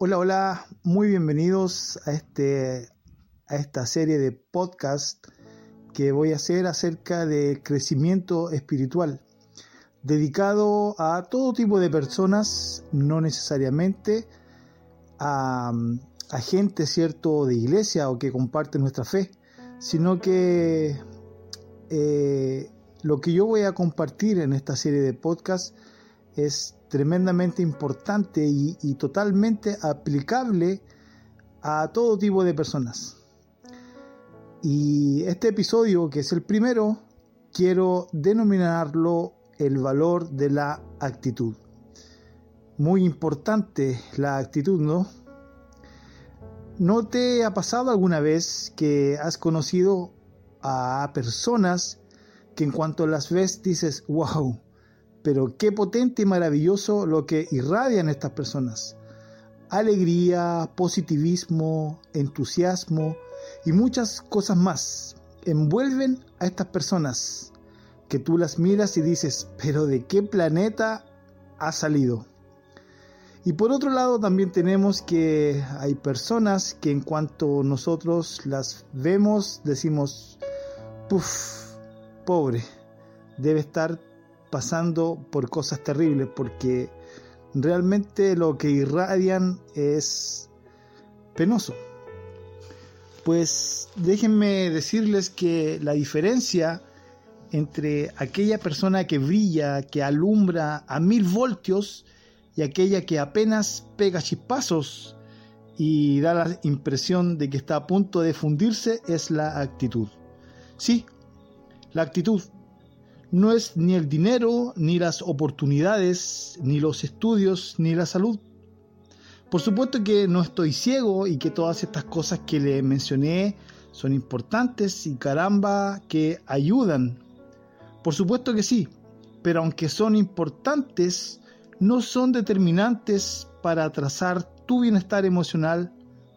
Hola, hola, muy bienvenidos a, este, a esta serie de podcast que voy a hacer acerca de crecimiento espiritual, dedicado a todo tipo de personas, no necesariamente a, gente, cierto, de iglesia o que comparte nuestra fe, sino que eh, lo que yo voy a compartir en esta serie de podcast es tremendamente importante y, totalmente aplicable a todo tipo de personas. Y este episodio, que es el primero, quiero denominarlo el valor de la actitud. Muy importante la actitud, ¿no? ¿No te ha pasado alguna vez que has conocido a personas que en cuanto las ves dices, wow, pero qué potente y maravilloso lo que irradian estas personas. Alegría, positivismo, entusiasmo y muchas cosas más envuelven a estas personas que tú las miras y dices, pero ¿de qué planeta ha salido? Y por otro lado también tenemos que hay personas que en cuanto nosotros las vemos decimos, puff, pobre debe estar pasando por cosas terribles porque realmente lo que irradian es penoso. Pues déjenme decirles que la diferencia entre aquella persona que brilla, que alumbra a mil voltios y aquella que apenas pega chispazos y da la impresión de que está a punto de fundirse es la actitud. Sí, la actitud no es ni el dinero, ni las oportunidades, ni los estudios, ni la salud. Por supuesto que no estoy ciego y que todas estas cosas que le mencioné son importantes y caramba que ayudan. Por supuesto que sí, pero aunque son importantes, no son determinantes para trazar tu bienestar emocional,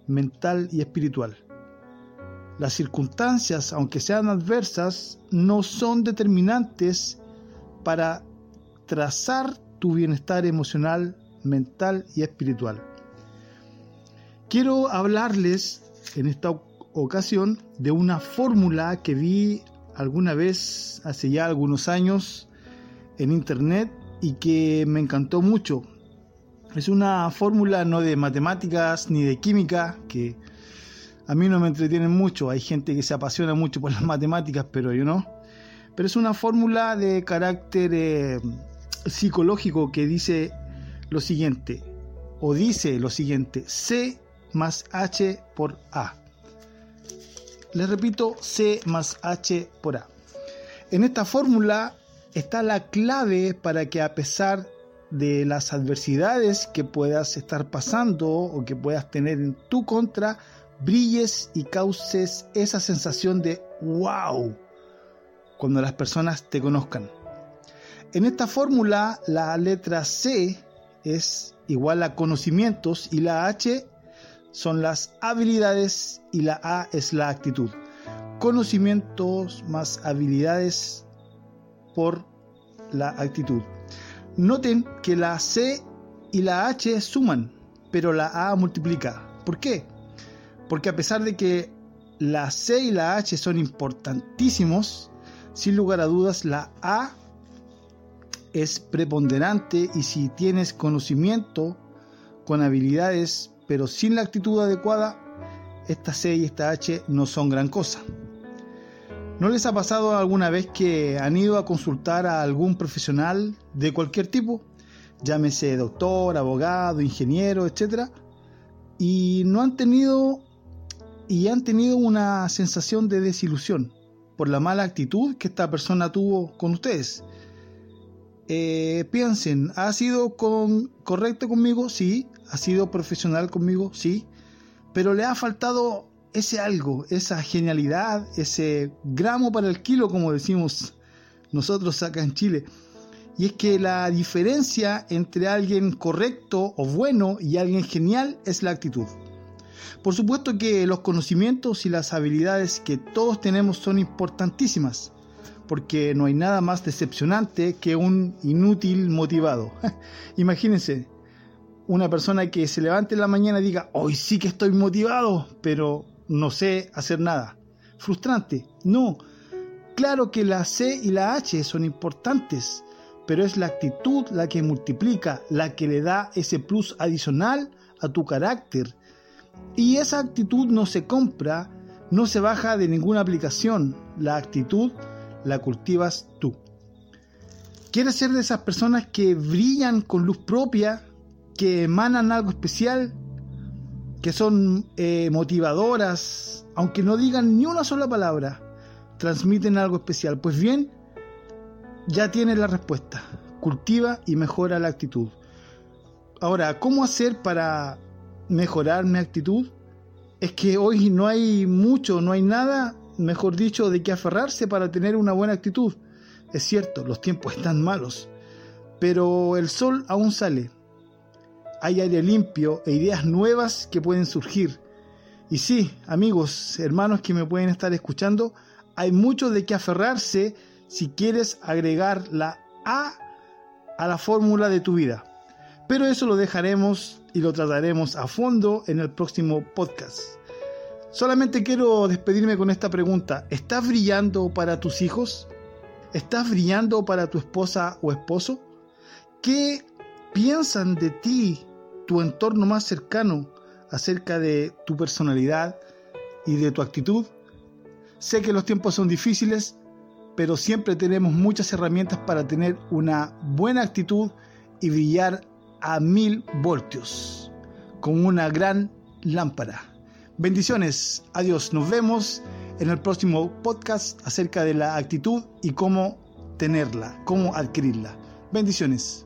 mental y espiritual. Las circunstancias, aunque sean adversas, no son determinantes para trazar tu bienestar emocional, mental y espiritual. Quiero hablarles en esta ocasión de una fórmula que vi alguna vez hace ya algunos años en internet y que me encantó mucho. Es una fórmula no de matemáticas ni de química, que a mí no me entretienen mucho. Hay gente que se apasiona mucho por las matemáticas, pero yo no. Pero es una fórmula de carácter eh, psicológico que dice lo siguiente, o dice lo siguiente, C más H por A. Les repito, C más H por A. En esta fórmula está la clave para que a pesar de las adversidades que puedas estar pasando o que puedas tener en tu contra, brilles y causes esa sensación de wow cuando las personas te conozcan. En esta fórmula la letra C es igual a conocimientos y la H son las habilidades y la A es la actitud. Conocimientos más habilidades por la actitud. Noten que la C y la H suman, pero la A multiplica. ¿Por qué? Porque a pesar de que la C y la H son importantísimos, sin lugar a dudas la A es preponderante y si tienes conocimiento con habilidades pero sin la actitud adecuada, esta C y esta H no son gran cosa. ¿No les ha pasado alguna vez que han ido a consultar a algún profesional de cualquier tipo? Llámese doctor, abogado, ingeniero, etc. Y no han tenido y han tenido una sensación de desilusión por la mala actitud que esta persona tuvo con ustedes. Eh, piensen, ¿ha sido correcto conmigo? Sí. ¿Ha sido profesional conmigo? Sí. Pero le ha faltado ese algo, esa genialidad, ese gramo para el kilo, como decimos nosotros acá en Chile. Y es que la diferencia entre alguien correcto o bueno y alguien genial es la actitud. Por supuesto que los conocimientos y las habilidades que todos tenemos son importantísimas, porque no hay nada más decepcionante que un inútil motivado. Imagínense, una persona que se levante en la mañana y diga, hoy sí que estoy motivado, pero no sé hacer nada. Frustrante. No. Claro que la C y la H son importantes, pero es la actitud la que multiplica, la que le da ese plus adicional a tu carácter. Y esa actitud no se compra, no se baja de ninguna aplicación. La actitud la cultivas tú. ¿Quieres ser de esas personas que brillan con luz propia, que emanan algo especial, que son eh, motivadoras, aunque no digan ni una sola palabra, transmiten algo especial? Pues bien, ya tienes la respuesta. Cultiva y mejora la actitud. Ahora, ¿cómo hacer para mejorar mi actitud? Es que hoy no hay mucho, no hay nada, mejor dicho, de qué aferrarse para tener una buena actitud. Es cierto, los tiempos están malos, pero el sol aún sale. Hay aire limpio e ideas nuevas que pueden surgir. Y sí, amigos, hermanos que me pueden estar escuchando, hay mucho de qué aferrarse si quieres agregar la A a la fórmula de tu vida. Pero eso lo dejaremos y lo trataremos a fondo en el próximo podcast. Solamente quiero despedirme con esta pregunta. ¿Estás brillando para tus hijos? ¿Estás brillando para tu esposa o esposo? ¿Qué piensan de ti, tu entorno más cercano, acerca de tu personalidad y de tu actitud? Sé que los tiempos son difíciles, pero siempre tenemos muchas herramientas para tener una buena actitud y brillar a mil voltios, con una gran lámpara. Bendiciones, adiós, nos vemos en el próximo podcast acerca de la actitud y cómo tenerla, cómo adquirirla. Bendiciones.